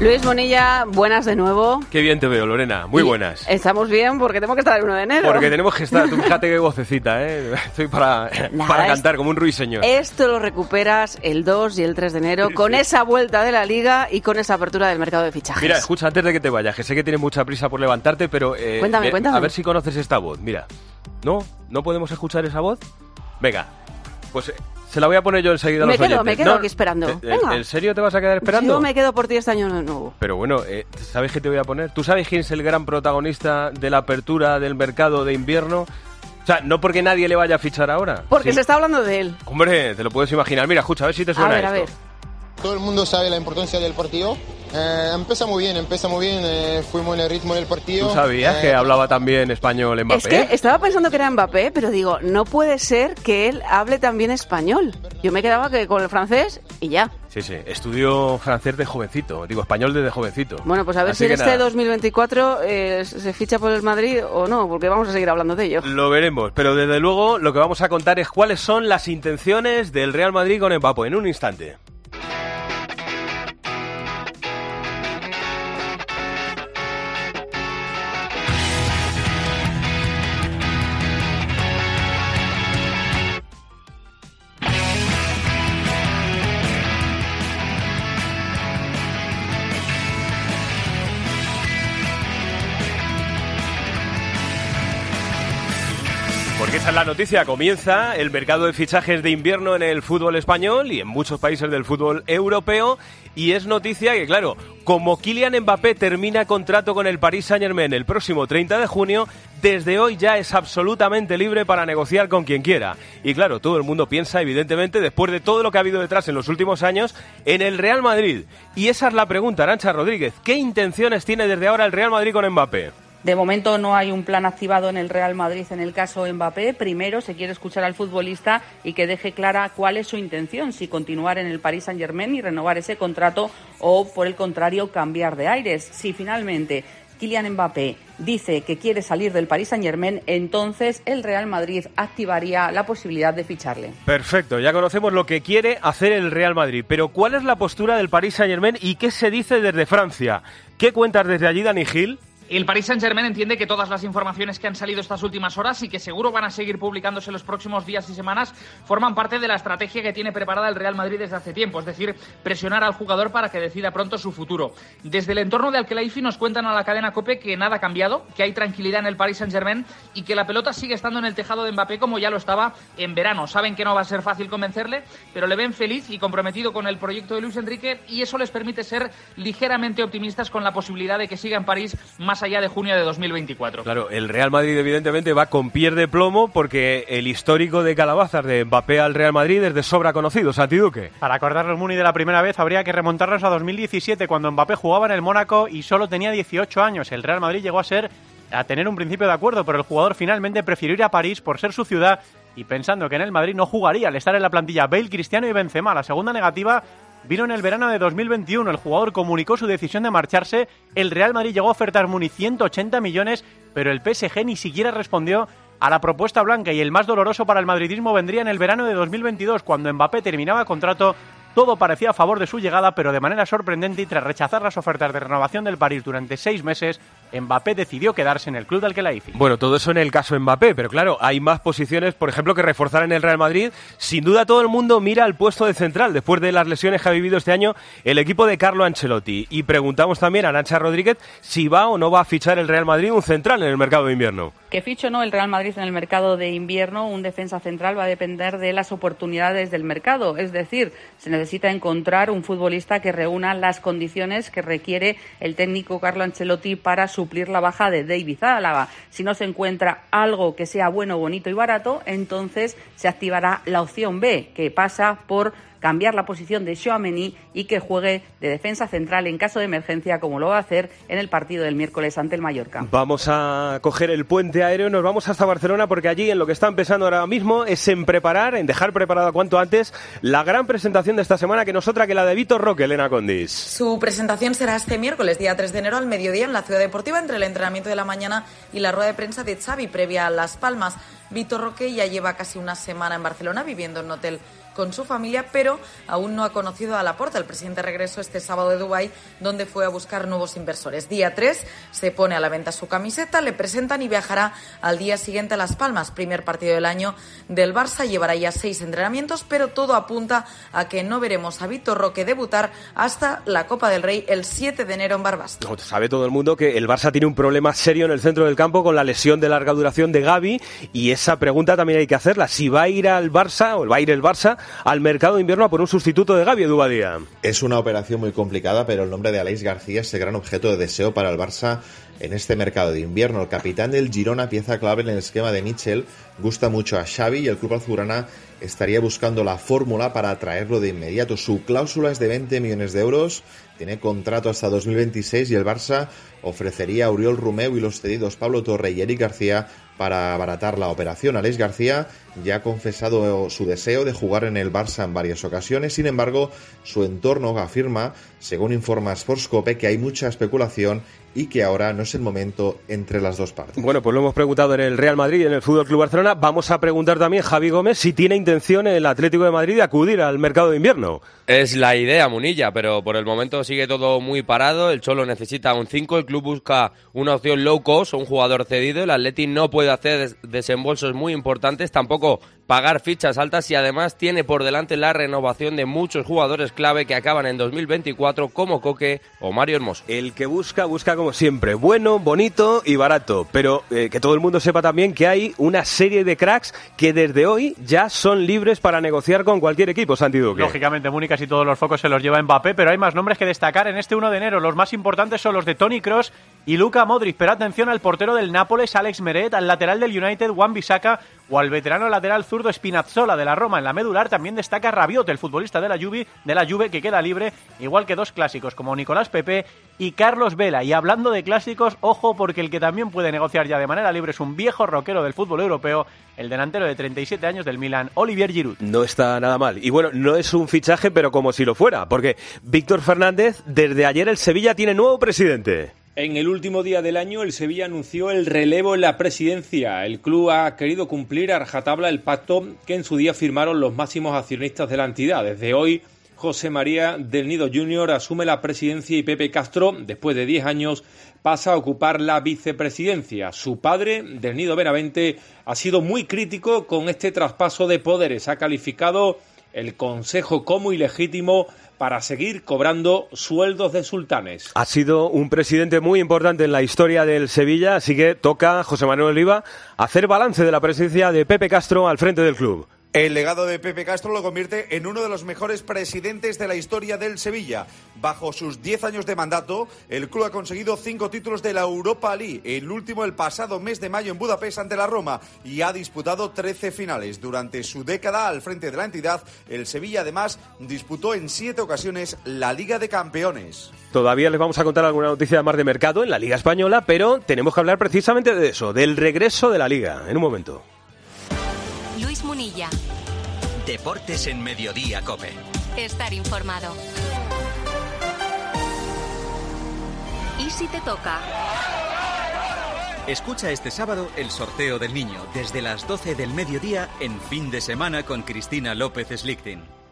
Luis Bonilla, buenas de nuevo. Qué bien te veo, Lorena. Muy buenas. Estamos bien porque tenemos que estar el 1 de enero. Porque tenemos que estar, tú fíjate qué vocecita, ¿eh? Estoy para, Nada, para cantar como un ruiseñor. Esto lo recuperas el 2 y el 3 de enero con esa vuelta de la liga y con esa apertura del mercado de fichajes. Mira, escucha, antes de que te vayas, que sé que tienes mucha prisa por levantarte, pero... eh, Cuéntame, ve- cuéntame. A ver si conoces esta voz, mira. ¿No? ¿No podemos escuchar esa voz? Venga, pues eh, se la voy a poner yo enseguida a Me los quedo, oyentes. me quedo No, aquí esperando. ¿en- Venga. ¿En serio te vas a quedar esperando? Yo me quedo por ti este año nuevo. Pero bueno, eh, ¿sabes qué te voy a poner? ¿Tú sabes quién es el gran protagonista de la apertura del mercado de invierno? O sea, no porque nadie le vaya a fichar ahora. Porque Sí. se está hablando de él. Hombre, te lo puedes imaginar. Mira, escucha, a ver si te A suena ver, a esto. ver. Todo el mundo sabe la importancia del partido. Eh, empieza muy bien, empieza muy bien. eh, fuimos en el ritmo del partido. ¿Tú sabías Eh, que hablaba también español Mbappé? Es que estaba pensando que era Mbappé, pero digo, no puede ser que él hable también español. Yo me quedaba que con el francés y ya. Sí, sí, estudió francés de jovencito, digo español desde jovencito. Bueno, pues a ver Así si en este nada, 2024 eh, se ficha por el Madrid o no, porque vamos a seguir hablando de ello. Lo veremos, pero desde luego lo que vamos a contar es cuáles son las intenciones del Real Madrid con Mbappé en un instante. Esa es la noticia. Comienza el mercado de fichajes de invierno en el fútbol español y en muchos países del fútbol europeo. Y es noticia que, claro, como Kylian Mbappé termina contrato con el Paris Saint-Germain el próximo 30 de junio, desde hoy ya es absolutamente libre para negociar con quien quiera. Y claro, todo el mundo piensa, evidentemente, después de todo lo que ha habido detrás en los últimos años, en el Real Madrid. Y esa es la pregunta, Arancha Rodríguez. ¿Qué intenciones tiene desde ahora el Real Madrid con Mbappé? De momento no hay un plan activado en el Real Madrid en el caso Mbappé. Primero se quiere escuchar al futbolista y que deje clara cuál es su intención, si continuar en el Paris Saint-Germain y renovar ese contrato o, por el contrario, cambiar de aires. Si finalmente Kylian Mbappé dice que quiere salir del Paris Saint-Germain, entonces el Real Madrid activaría la posibilidad de ficharle. Perfecto, ya conocemos lo que quiere hacer el Real Madrid, pero ¿cuál es la postura del Paris Saint-Germain y qué se dice desde Francia? ¿Qué cuentas desde allí, Dani Gil? El Paris Saint-Germain entiende que todas las informaciones que han salido estas últimas horas y que seguro van a seguir publicándose en los próximos días y semanas forman parte de la estrategia que tiene preparada el Real Madrid desde hace tiempo, es decir, presionar al jugador para que decida pronto su futuro. Desde el entorno de Alquelaifi nos cuentan a la cadena COPE que nada ha cambiado, que hay tranquilidad en el Paris Saint-Germain y que la pelota sigue estando en el tejado de Mbappé como ya lo estaba en verano. Saben que no va a ser fácil convencerle, pero le ven feliz y comprometido con el proyecto de Luis Enrique y eso les permite ser ligeramente optimistas con la posibilidad de que siga en París más allá de junio de 2024. Claro, el Real Madrid evidentemente va con pies de plomo porque el histórico de calabazas de Mbappé al Real Madrid es de sobra conocido, Santi Duque. Para acordarnos Muni de la primera vez habría que remontarnos a 2017 cuando Mbappé jugaba en el Mónaco y solo tenía 18 años. El Real Madrid llegó a ser a tener un principio de acuerdo, pero el jugador finalmente prefirió ir a París por ser su ciudad y pensando que en el Madrid no jugaría al estar en la plantilla Bale, Cristiano y Benzema. La segunda negativa vino en el verano de 2021. El jugador comunicó su decisión de marcharse. El Real Madrid llegó a ofertar Muni 180 millones, pero el PSG ni siquiera respondió a la propuesta blanca y el más doloroso para el madridismo vendría en el verano de 2022 cuando Mbappé terminaba contrato. Todo parecía a favor de su llegada, pero de manera sorprendente y tras rechazar las ofertas de renovación del París durante seis meses, Mbappé decidió quedarse en el club del Khelaifi. Bueno, todo eso en el caso Mbappé, pero claro, hay más posiciones, por ejemplo, que reforzar en el Real Madrid. Sin duda todo el mundo mira al puesto de central después de las lesiones que ha vivido este año el equipo de Carlo Ancelotti. Y preguntamos también a Nacha Rodríguez si va o no va a fichar el Real Madrid un central en el mercado de invierno. Que ficho o no el Real Madrid en el mercado de invierno, un defensa central va a depender de las oportunidades del mercado. Es decir, se necesita encontrar un futbolista que reúna las condiciones que requiere el técnico Carlo Ancelotti para suplir la baja de David Álava. Si no se encuentra algo que sea bueno, bonito y barato, entonces se activará la opción B, que pasa por cambiar la posición de Chouameni y que juegue de defensa central en caso de emergencia, como lo va a hacer en el partido del miércoles ante el Mallorca. Vamos a coger el puente aéreo nos vamos hasta Barcelona porque allí en lo que están pensando ahora mismo es en preparar, en dejar preparada cuanto antes la gran presentación de esta semana que no es otra que la de Vitor Roque, Elena Condis. Su presentación será este miércoles, día 3 de enero, al mediodía en la Ciudad Deportiva, entre el entrenamiento de la mañana y la rueda de prensa de Xavi previa a Las Palmas. Vitor Roque ya lleva casi una semana en Barcelona viviendo en un hotel con su familia, pero aún no ha conocido a Laporta. El presidente regresó este sábado de Dubái, donde fue a buscar nuevos inversores. Día 3 se pone a la venta su camiseta, le presentan y viajará al día siguiente a Las Palmas, primer partido del año del Barça. Llevará ya seis entrenamientos, pero todo apunta a que no veremos a Víctor Roque debutar hasta la Copa del Rey el 7 de enero en Barbastro. sabe todo el mundo que el Barça tiene un problema serio en el centro del campo con la lesión de larga duración de Gaby y esa pregunta también hay que hacerla. Si va a ir al Barça o va a ir el Barça al mercado de invierno por un sustituto de Gaby Dubadía. Es una operación muy complicada, pero el nombre de Aleix García es el gran objeto de deseo para el Barça en este mercado de invierno. El capitán del Girona, pieza clave en el esquema de Mitchell, gusta mucho a Xavi y el club azulgrana estaría buscando la fórmula para atraerlo de inmediato. Su cláusula es de 20 millones de euros, tiene contrato hasta 2026 y el Barça ofrecería a Uriol Rumeu y los cedidos Pablo Torre y Eric García para abaratar la operación. Alex García ya ha confesado su deseo de jugar en el Barça en varias ocasiones, sin embargo, su entorno afirma, según informa Sportscope, que hay mucha especulación y que ahora no es el momento entre las dos partes. Bueno, pues lo hemos preguntado en el Real Madrid y en el Fútbol Club Barcelona. Vamos a preguntar también Javi Gómez si tiene intención el Atlético de Madrid de acudir al mercado de invierno. Es la idea, Munilla, pero por el momento sigue todo muy parado. El Cholo necesita un 5, el club busca una opción low cost, un jugador cedido. El Atleti no puede hacer desembolsos muy importantes, tampoco poco pagar fichas altas y además tiene por delante la renovación de muchos jugadores clave que acaban en 2024 como Coque o Mario Hermoso. El que busca, busca como siempre, bueno, bonito y barato, pero eh, que todo el mundo sepa también que hay una serie de cracks que desde hoy ya son libres para negociar con cualquier equipo, Santi Duque. Lógicamente, Múnica y todos los focos se los lleva Mbappé, pero hay más nombres que destacar en este 1 de enero. Los más importantes son los de Tony Cross y Luca Modric, pero atención al portero del Nápoles, Alex Meret, al lateral del United, Juan Bisaca, o al veterano lateral zurdo Spinazzola de la Roma en la medular, también destaca Rabiot, el futbolista de la Juve, de la Juve que queda libre, igual que dos clásicos como Nicolás Pepe y Carlos Vela. Y hablando de clásicos, ojo porque el que también puede negociar ya de manera libre es un viejo rockero del fútbol europeo, el delantero de 37 años del Milan, Olivier Giroud. No está nada mal. Y bueno, no es un fichaje, pero como si lo fuera, porque Víctor Fernández, desde ayer el Sevilla tiene nuevo presidente. En el último día del año, el Sevilla anunció el relevo en la presidencia. El club ha querido cumplir a rajatabla el pacto que en su día firmaron los máximos accionistas de la entidad. Desde hoy, José María del Nido Jr. asume la presidencia y Pepe Castro, después de 10 años, pasa a ocupar la vicepresidencia. Su padre, del Nido Benavente, ha sido muy crítico con este traspaso de poderes. Ha calificado el Consejo como ilegítimo para seguir cobrando sueldos de sultanes. Ha sido un presidente muy importante en la historia del Sevilla, así que toca José Manuel Oliva hacer balance de la presencia de Pepe Castro al frente del club. El legado de Pepe Castro lo convierte en uno de los mejores presidentes de la historia del Sevilla. Bajo sus 10 años de mandato, el club ha conseguido cinco títulos de la Europa League, el último el pasado mes de mayo en Budapest ante la Roma, y ha disputado 13 finales. Durante su década al frente de la entidad, el Sevilla además disputó en siete ocasiones la Liga de Campeones. Todavía les vamos a contar alguna noticia más de mercado en la Liga Española, pero tenemos que hablar precisamente de eso, del regreso de la Liga, en un momento. Luis Munilla. Deportes en Mediodía, Cope. Estar informado. ¿Y si te toca? Escucha este sábado el sorteo del niño desde las 12 del mediodía en fin de semana con Cristina López Slichting.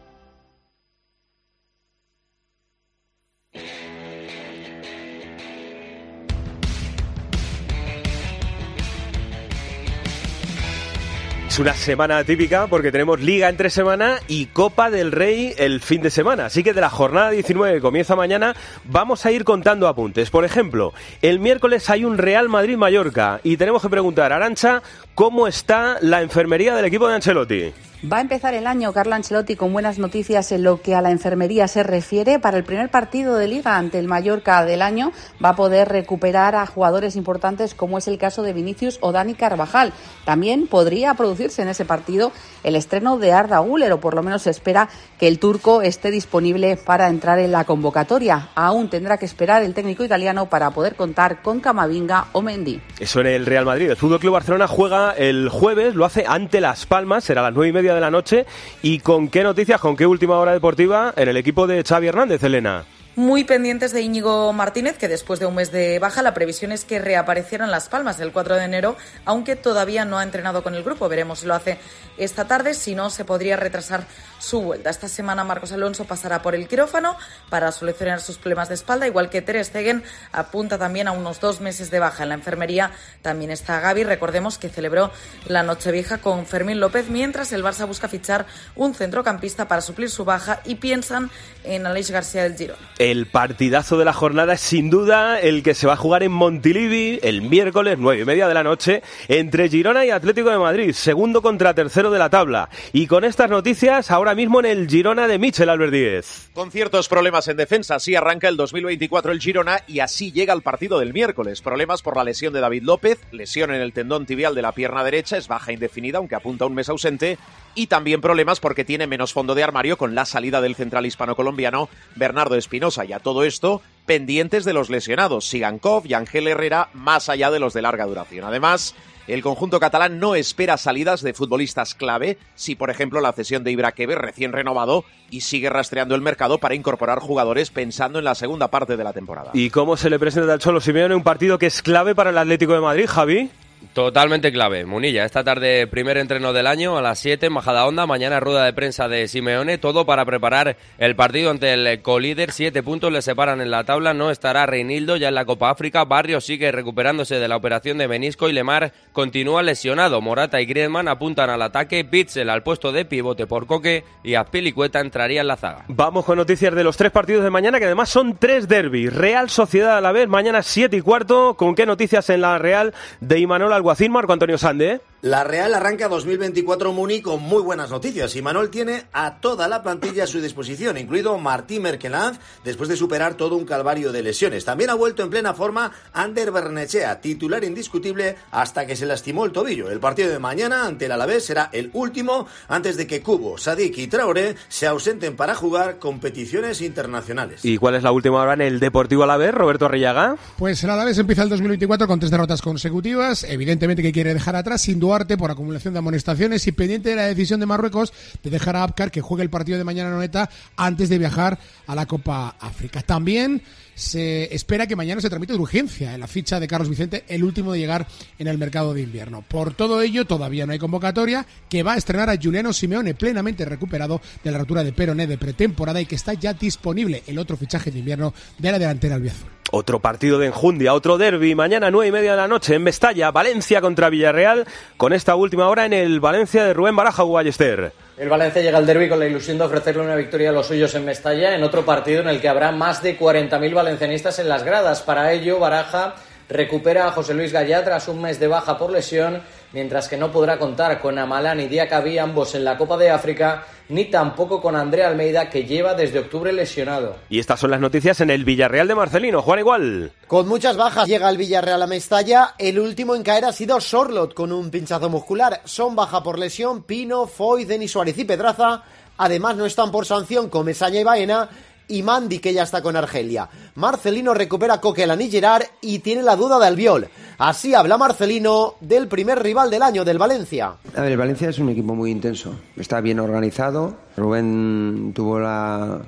Es una semana típica porque tenemos Liga entre semana y Copa del Rey el fin de semana. Así que de la jornada 19 que comienza mañana vamos a ir contando apuntes. Por ejemplo, el miércoles hay un Real Madrid-Mallorca y tenemos que preguntar, Arancha, ¿cómo está la enfermería del equipo de Ancelotti? Va a empezar el año Carlo Ancelotti con buenas noticias en lo que a la enfermería se refiere. Para el primer partido de liga ante el Mallorca del año va a poder recuperar a jugadores importantes como es el caso de Vinicius o Dani Carvajal. También podría producirse en ese partido el estreno de Arda Güler o por lo menos se espera que el turco esté disponible para entrar en la convocatoria. Aún tendrá que esperar el técnico italiano para poder contar con Camavinga o Mendy. Eso en el Real Madrid. El Fútbol Club Barcelona juega el jueves, lo hace ante Las Palmas, será a las nueve y media de la noche. ¿Y con qué noticias, con qué última hora deportiva en el equipo de Xavi Hernández, Elena? Muy pendientes de Íñigo Martínez, que después de un mes de baja, la previsión es que reapareciera Las Palmas el 4 de enero, aunque todavía no ha entrenado con el grupo. Veremos si lo hace esta tarde, si no, se podría retrasar su vuelta. Esta semana Marcos Alonso pasará por el quirófano para solucionar sus problemas de espalda, igual que Ter Stegen apunta también a unos dos meses de baja. En la enfermería también está Gaby, recordemos que celebró la Nochevieja con Fermín López, mientras el Barça busca fichar un centrocampista para suplir su baja y piensan en Aleix García del Girona. El partidazo de la jornada es sin duda el que se va a jugar en Montilivi el miércoles nueve y media de la noche entre Girona y Atlético de Madrid, segundo contra tercero de la tabla. Y con estas noticias ahora mismo en el Girona de Michel Albert Díez. Con ciertos problemas en defensa, así arranca el 2024 el Girona y así llega el partido del miércoles. Problemas por la lesión de David López, lesión en el tendón tibial de la pierna derecha, es baja indefinida, aunque apunta un mes ausente. Y también problemas porque tiene menos fondo de armario con la salida del central hispano-colombiano Bernardo Espinosa. Y a todo esto, pendientes de los lesionados, Sigankov y Ángel Herrera, más allá de los de larga duración. Además, el conjunto catalán no espera salidas de futbolistas clave, si por ejemplo la cesión de Ibraqueve recién renovado y sigue rastreando el mercado para incorporar jugadores pensando en la segunda parte de la temporada. ¿Y cómo se le presenta al Cholo Simeone un partido que es clave para el Atlético de Madrid, Javi? Totalmente clave. Munilla, esta tarde primer entreno del año a las 7 en Majada Onda, mañana rueda de prensa de Simeone, todo para preparar el partido ante el colíder, siete puntos le separan en la tabla, no estará Reinildo ya en la Copa África, Barrios sigue recuperándose de la operación de menisco y Lemar continúa lesionado, Morata y Griezmann apuntan al ataque, Pitzel al puesto de pivote por Coque y Azpilicueta entraría en la zaga. Vamos con noticias de los tres partidos de mañana, que además son tres derbis. Real Sociedad a la vez, mañana 7 y cuarto. ¿Con qué noticias en la Real de Imanol Alguacil, Marco Antonio Sande? La Real arranca 2024 Muni con muy buenas noticias y Manuel tiene a toda la plantilla a su disposición, incluido Martí Merkelanz, después de superar todo un calvario de lesiones. También ha vuelto en plena forma Ander Bernechea, titular indiscutible hasta que se lastimó el tobillo. El partido de mañana ante el Alavés será el último antes de que Cubo, Sadik y Traoré se ausenten para jugar competiciones internacionales. ¿Y cuál es la última hora en el Deportivo Alavés, Roberto Arriaga? Pues el Alavés empieza el 2024 con tres derrotas consecutivas, evidentemente que quiere dejar atrás sin duda por acumulación de amonestaciones y pendiente de la decisión de Marruecos de dejar a Abkar que juegue el partido de mañana Noeta antes de viajar a la Copa África. También se espera que mañana se tramite de urgencia en la ficha de Carlos Vicente, el último de llegar en el mercado de invierno. Por todo ello, todavía no hay convocatoria que va a estrenar a Juliano Simeone plenamente recuperado de la rotura de peroné de pretemporada y que está ya disponible el otro fichaje de invierno de la delantera albiazul. Otro partido de enjundia, otro derby, mañana nueve y media de la noche en Mestalla, Valencia contra Villarreal, con esta última hora en el Valencia de Rubén Baraja Ballester. El Valencia llega al derby con la ilusión de ofrecerle una victoria a los suyos en Mestalla, en otro partido en el que habrá más de 40.000 valencianistas en las gradas. Para ello, Baraja recupera a José Luis Gallá tras un mes de baja por lesión, mientras que no podrá contar con Amalán y Diacabí, ambos en la Copa de África, ni tampoco con André Almeida, que lleva desde octubre lesionado. Y estas son las noticias en el Villarreal de Marcelino. Juan Igual. Con muchas bajas llega el Villarreal a Mestalla. El último en caer ha sido Sorlot con un pinchazo muscular. Son baja por lesión Pino, Foy, Denis Suárez y Pedraza. Además no están por sanción Comesaña y Baena y Mandy, que ya está con Argelia. Marcelino recupera Coquelin y Gerard y tiene la duda de Albiol. Así habla Marcelino del primer rival del año, del Valencia. A ver, el Valencia es un equipo muy intenso. Está bien organizado. Rubén tuvo la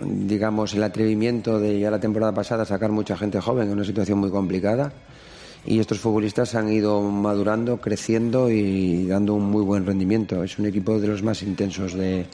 digamos el atrevimiento de ya la temporada pasada sacar mucha gente joven en una situación muy complicada y estos futbolistas han ido madurando, creciendo y dando un muy buen rendimiento. Es un equipo de los más intensos de,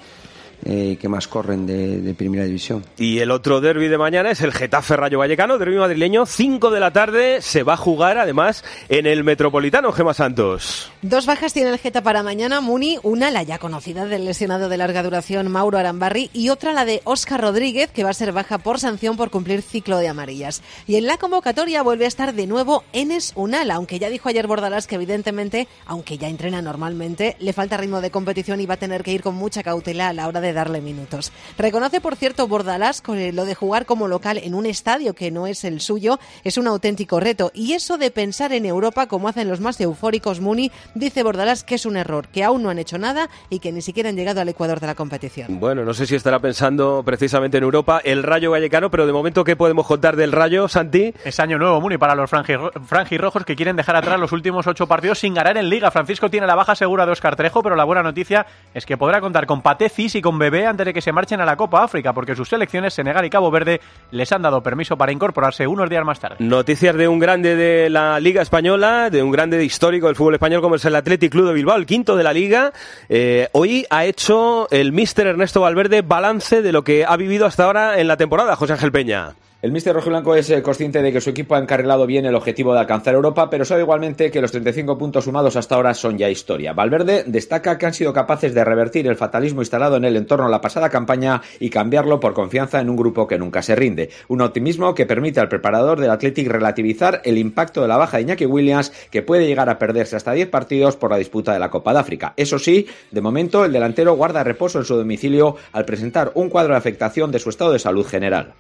eh, que más corren de, de, primera división. Y el otro derby de mañana es el Getafe Rayo Vallecano, derby madrileño, 5 de la tarde, se va a jugar además en el Metropolitano, Gema Santos. Dos bajas tiene el Geta para mañana, Muni, una la ya conocida del lesionado de larga duración Mauro Arambarri y otra la de Óscar Rodríguez, que va a ser baja por sanción por cumplir ciclo de amarillas. Y en la convocatoria vuelve a estar de nuevo Enes Unal, aunque ya dijo ayer Bordalás que evidentemente, aunque ya entrena normalmente, le falta ritmo de competición y va a tener que ir con mucha cautela a la hora de darle minutos. Reconoce, por cierto, Bordalás con lo de jugar como local en un estadio que no es el suyo es un auténtico reto. Y eso de pensar en Europa como hacen los más eufóricos Muni, dice Bordalás que es un error, que aún no han hecho nada y que ni siquiera han llegado al Ecuador de la competición. Bueno, no sé si estará pensando precisamente en Europa el Rayo Vallecano, pero de momento, ¿qué podemos contar del Rayo, Santi? Es año nuevo, Muni, para los franjirrojos que quieren dejar atrás los últimos ocho partidos sin ganar en Liga. Francisco tiene la baja segura de Oscar Trejo, pero la buena noticia es que podrá contar con Paté Cis y con bebé antes de que se marchen a la Copa África, porque sus selecciones, Senegal y Cabo Verde, les han dado permiso para incorporarse unos días más tarde. Noticias de un grande de la Liga Española, de un grande histórico del fútbol español como es el Athletic Club de Bilbao, el quinto de la Liga. Eh, hoy ha hecho el míster Ernesto Valverde balance de lo que ha vivido hasta ahora en la temporada, José Ángel Peña. El míster rojiblanco es eh, consciente de que su equipo ha encarrilado bien el objetivo de alcanzar Europa, pero sabe igualmente que los 35 puntos sumados hasta ahora son ya historia. Valverde destaca que han sido capaces de revertir el fatalismo instalado en el entorno la pasada campaña y cambiarlo por confianza en un grupo que nunca se rinde. Un optimismo que permite al preparador del Athletic relativizar el impacto de la baja de Iñaki Williams, que puede llegar a perderse hasta 10 partidos por la disputa de la Copa de África. Eso sí, de momento el delantero guarda reposo en su domicilio al presentar un cuadro de afectación de su estado de salud general.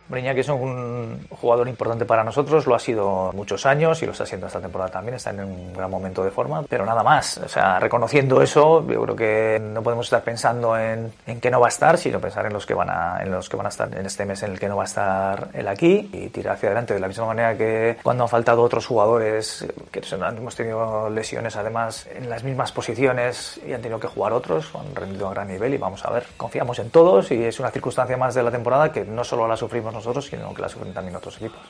Jugador importante para nosotros, lo ha sido muchos años y lo está siendo esta temporada también, está en un gran momento de forma, pero nada más, o sea, reconociendo eso, yo creo que no podemos estar pensando en, en que no va a estar, sino pensar en los que van a, en los que van a estar en este mes en el que no va a estar él aquí y tirar hacia adelante de la misma manera que cuando han faltado otros jugadores que hemos tenido lesiones además en las mismas posiciones y han tenido que jugar otros, han rendido a gran nivel y vamos a ver, confiamos en todos y es una circunstancia más de la temporada que no solo la sufrimos nosotros, sino que la también otros equipos.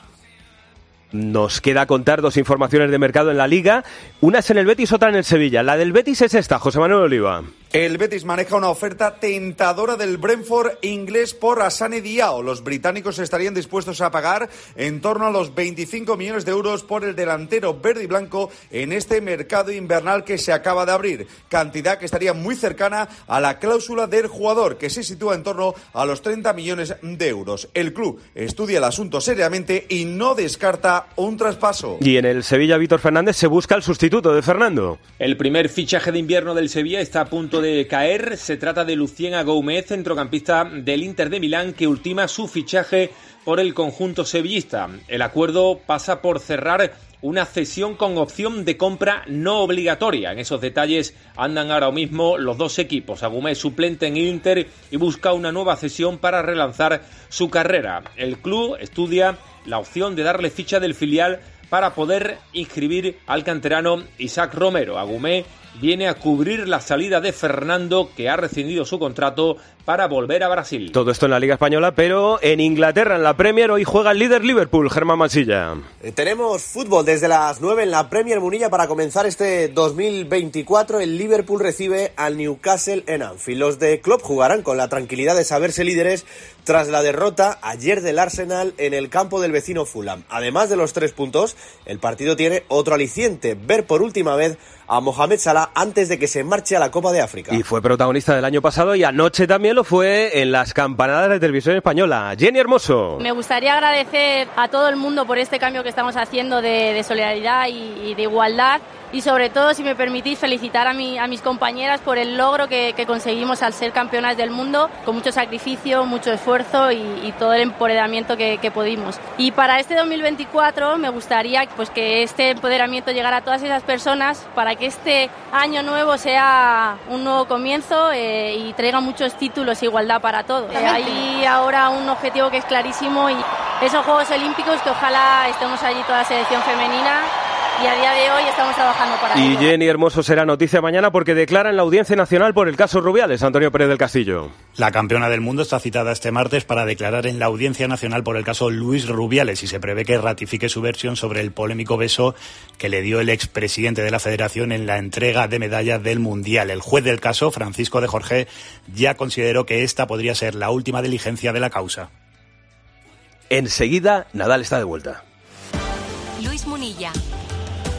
Nos queda contar dos informaciones de mercado en la liga. Una es en el Betis, otra en el Sevilla. La del Betis es esta, José Manuel Oliva. El Betis maneja una oferta tentadora del Brentford inglés por Asane Diao. Los británicos estarían dispuestos a pagar en torno a los 25 millones de euros por el delantero verde y blanco en este mercado invernal que se acaba de abrir. Cantidad que estaría muy cercana a la cláusula del jugador, que se sitúa en torno a los 30 millones de euros. El club estudia el asunto seriamente y no descarta un traspaso. Y en el Sevilla, Víctor Fernández se busca el sustituto de Fernando. El primer fichaje de invierno del Sevilla está a punto de caer. Se trata de Lucien Agoumet, centrocampista del Inter de Milán, que ultima su fichaje por el conjunto sevillista. El acuerdo pasa por cerrar una cesión con opción de compra no obligatoria. En esos detalles andan ahora mismo los dos equipos. Agumé suplente en Inter y busca una nueva cesión para relanzar su carrera. El club estudia la opción de darle ficha del filial para poder inscribir al canterano Isaac Romero. Agumé viene a cubrir la salida de Fernando, que ha rescindido su contrato para volver a Brasil. Todo esto en la Liga Española, pero en Inglaterra, en la Premier, hoy juega el líder Liverpool, Germán Masilla. Eh, tenemos fútbol desde las 9 en la Premier Munilla para comenzar este 2024. El Liverpool recibe al Newcastle en Anfield. Los de Klopp jugarán con la tranquilidad de saberse líderes tras la derrota ayer del Arsenal en el campo del vecino Fulham. Además de los tres puntos, el partido tiene otro aliciente, ver por última vez a Mohamed Salah antes de que se marche a la Copa de África. Y fue protagonista del año pasado y anoche también lo fue en las campanadas de televisión española. Jenny Hermoso. Me gustaría agradecer a todo el mundo por este cambio que estamos haciendo de, solidaridad y, de igualdad y sobre todo, si me permitís, felicitar a, mi, a mis compañeras por el logro que, conseguimos al ser campeonas del mundo, con mucho sacrificio, mucho esfuerzo y, todo el empoderamiento que, que, pudimos. Y para este 2024 me gustaría pues, que este empoderamiento llegara a todas esas personas para que este año nuevo sea un nuevo comienzo eh, y traiga muchos títulos e igualdad para todos. Eh, hay ahora un objetivo que es clarísimo y esos Juegos Olímpicos que ojalá estemos allí toda la selección femenina y a día de hoy estamos trabajando para Y Jenny Hermoso será noticia mañana porque declara en la Audiencia Nacional por el caso Rubiales, Antonio Pérez del Castillo. La campeona del mundo está citada este martes para declarar en la Audiencia Nacional por el caso Luis Rubiales y se prevé que ratifique su versión sobre el polémico beso que le dio el expresidente de la Federación en la entrega de medallas del Mundial. El juez del caso, Francisco de Jorge, ya consideró que esta podría ser la última diligencia de la causa. Enseguida, Nadal está de vuelta. Luis Munilla.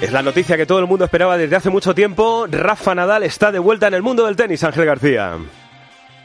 Es la noticia que todo el mundo esperaba desde hace mucho tiempo. Rafa Nadal está de vuelta en el mundo del tenis, Ángel García.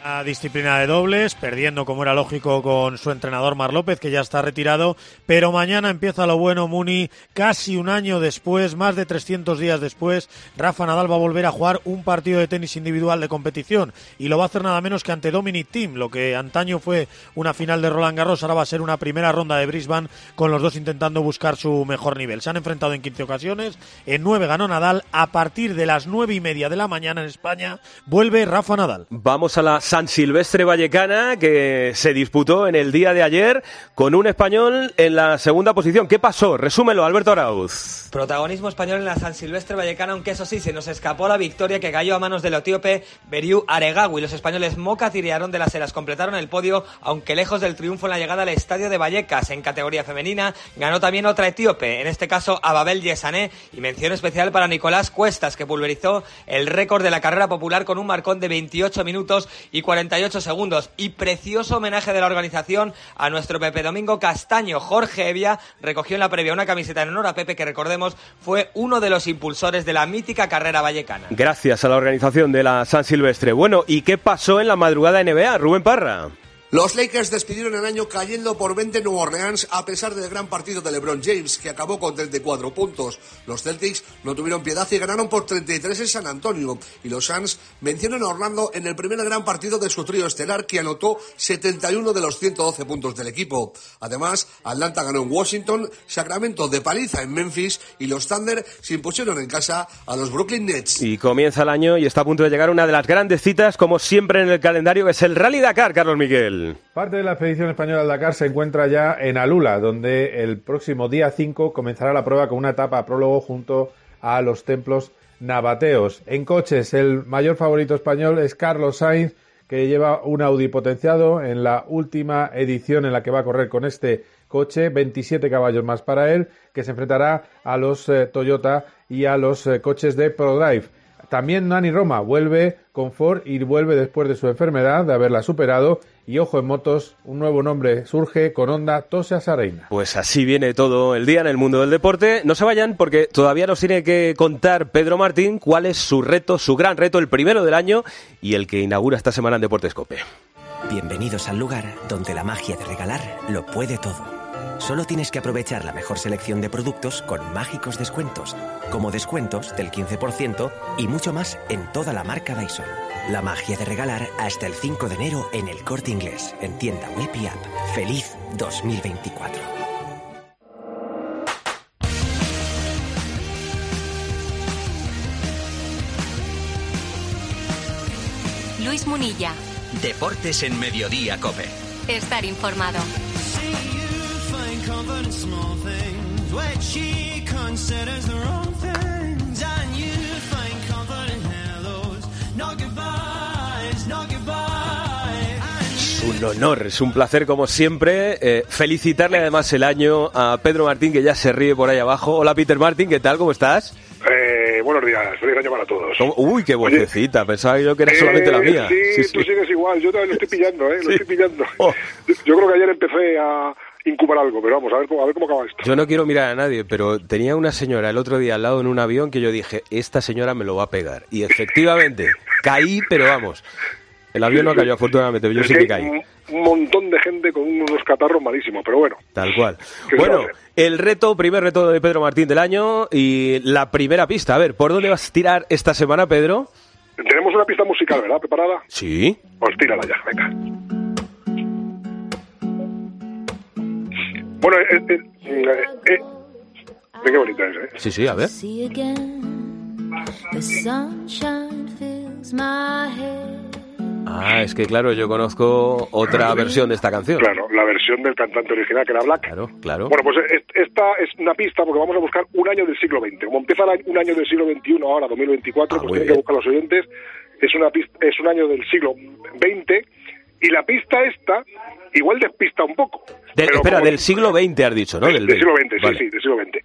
La disciplina de dobles, perdiendo como era lógico con su entrenador Mar López, que ya está retirado, pero mañana empieza lo bueno Muni, casi un año después, más de 300 días después, Rafa Nadal va a volver a jugar un partido de tenis individual de competición y lo va a hacer nada menos que ante Dominic Thiem, lo que antaño fue una final de Roland Garros, ahora va a ser una primera ronda de Brisbane con los dos intentando buscar su mejor nivel. Se han enfrentado en 15 ocasiones, en 9 ganó Nadal, a partir de las 9 y media de la mañana en España vuelve Rafa Nadal. Vamos a la San Silvestre Vallecana que se disputó en el día de ayer con un español en la segunda posición. ¿Qué pasó? Resúmelo, Alberto Arauz. Protagonismo español en la San Silvestre Vallecana, aunque eso sí, se nos escapó la victoria que cayó a manos del etíope Beriu Aregawi. Los españoles Moca tiraron de las completaron el podio, aunque lejos del triunfo en la llegada al estadio de Vallecas. En categoría femenina ganó también otra etíope, en este caso Ababel Yesané, y mención especial para Nicolás Cuestas, que pulverizó el récord de la carrera popular con un marcón de 28 minutos y 48 segundos. Y precioso homenaje de la organización a nuestro Pepe Domingo Castaño. Jorge Evia recogió en la previa una camiseta en honor a Pepe que recordemos fue uno de los impulsores de la mítica carrera vallecana. Gracias a la organización de la San Silvestre. Bueno, ¿y qué pasó en la madrugada NBA? Rubén Parra. Los Lakers despidieron el año cayendo por 20 en Nueva Orleans a pesar del gran partido de LeBron James, que acabó con 34 puntos. Los Celtics no tuvieron piedad y ganaron por 33 en San Antonio. Y los Suns vencieron a Orlando en el primer gran partido de su trío estelar, que anotó 71 de los 112 puntos del equipo. Además, Atlanta ganó en Washington, Sacramento de paliza en Memphis y los Thunder se impusieron en casa a los Brooklyn Nets. Y comienza el año y está a punto de llegar una de las grandes citas, como siempre en el calendario, que es el Rally Dakar, Carlos Miguel. Parte de la expedición española al Dakar se encuentra ya en Alula, donde el próximo día 5 comenzará la prueba con una etapa prólogo junto a los templos nabateos. En coches, el mayor favorito español es Carlos Sainz, que lleva un Audi potenciado en la última edición en la que va a correr con este coche, 27 caballos más para él, que se enfrentará a los eh, Toyota y a los eh, coches de ProDrive. También Nani Roma vuelve con Ford y vuelve después de su enfermedad, de haberla superado. Y ojo en motos, un nuevo nombre surge con Honda Tosia Sareina. Pues así viene todo el día en el mundo del deporte. No se vayan porque todavía nos tiene que contar Pedro Martín cuál es su reto, su gran reto, el primero del año y el que inaugura esta semana en Deportes Cope. Bienvenidos al lugar donde la magia de regalar lo puede todo. Solo tienes que aprovechar la mejor selección de productos con mágicos descuentos, como descuentos del 15% y mucho más en toda la marca Dyson. La magia de regalar hasta el 5 de enero en el corte inglés, en tienda web y app. ¡Feliz 2024! Luis Munilla. Deportes en Mediodía Cope. Estar informado. Es un honor, es un placer como siempre eh, felicitarle además el año a Pedro Martín que ya se ríe por ahí abajo. Hola Peter Martín, ¿qué tal? ¿Cómo estás? Eh, buenos días, feliz año para todos. ¿Cómo? Uy, qué vocecita, pensaba yo que era Eh, solamente la mía. Sí, tú sigues igual, yo también lo estoy pillando, ¿eh? Lo estoy pillando. Yo, yo creo que ayer empecé a incubar algo, pero vamos, a ver cómo, a ver cómo acaba esto. Yo no quiero mirar a nadie, pero tenía una señora el otro día al lado en un avión que yo dije, esta señora me lo va a pegar. Y efectivamente, caí, pero vamos. El avión no cayó afortunadamente, pero yo Es sí que caí. un, montón de gente con unos catarros malísimos, pero bueno. Tal cual. ¿Qué Bueno, el reto, primer reto de Pedro Martín del año y la primera pista. A ver, ¿por dónde vas a tirar esta semana, Pedro? Tenemos una pista musical, ¿verdad? ¿Preparada? Sí. Pues tírala ya, venga. Bueno, eh, eh, eh, eh, qué bonita es, ¿eh? Sí, sí, a ver. Ah, es que claro, yo conozco otra versión de esta canción. Claro, la versión del cantante original, que era Black. Claro, claro. Bueno, pues es- esta es una pista porque vamos a buscar un año del siglo XX. Como empieza un año del siglo XXI ahora, 2024, pues Ah, muy tienen que buscar los oyentes. Es una pista, es un año del siglo XX y la pista esta igual despista un poco. Del- espera, como- del siglo XX has dicho, ¿no? del, Del siglo 20. XX, Vale. sí, sí, del siglo XX.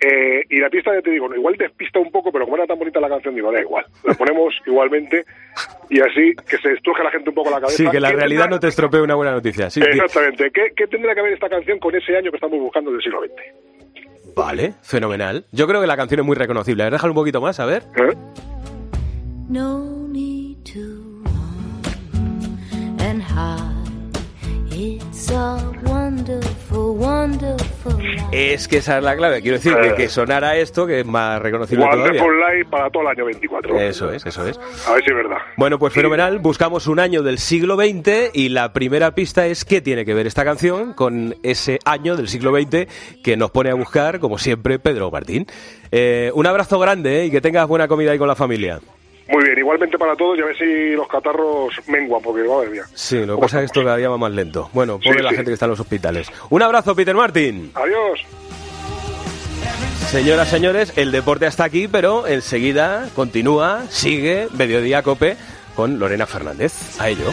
Eh, y la pista, ya te digo, igual despista un poco, pero como era tan bonita la canción, digo, da igual, la ponemos igualmente y así que se estruje la gente un poco la cabeza. Sí, que la realidad no te estropee una buena noticia. Sí, Exactamente. ¿Qué, ¿Qué, tendrá que ver esta canción con ese año que estamos buscando del siglo XX? Vale, fenomenal. Yo creo que la canción es muy reconocible. A ver, déjalo un poquito más, a ver. ¿Eh? No need to run and es que esa es la clave. Quiero decir que, que sonara esto, que es más reconocible todavía. Wonderful Life para todo el año 24. Eso es, eso es. A ver si es verdad. Bueno, pues fenomenal. Buscamos un año del siglo XX y la primera pista es qué tiene que ver esta canción con ese año del siglo XX que nos pone a buscar, como siempre, Pedro Martín. Eh, un abrazo grande ¿eh? y que tengas buena comida ahí con la familia. Muy bien, igualmente para todos y a ver si los catarros menguan, porque madre mía. Sí, lo que pasa es que esto cada día va más lento. Bueno, pobre Sí, la sí. gente que está en los hospitales. Un abrazo, Peter Martin. Adiós. Señoras, señores, el deporte hasta aquí, pero enseguida continúa, sigue Mediodía Cope con Lorena Fernández. A ello.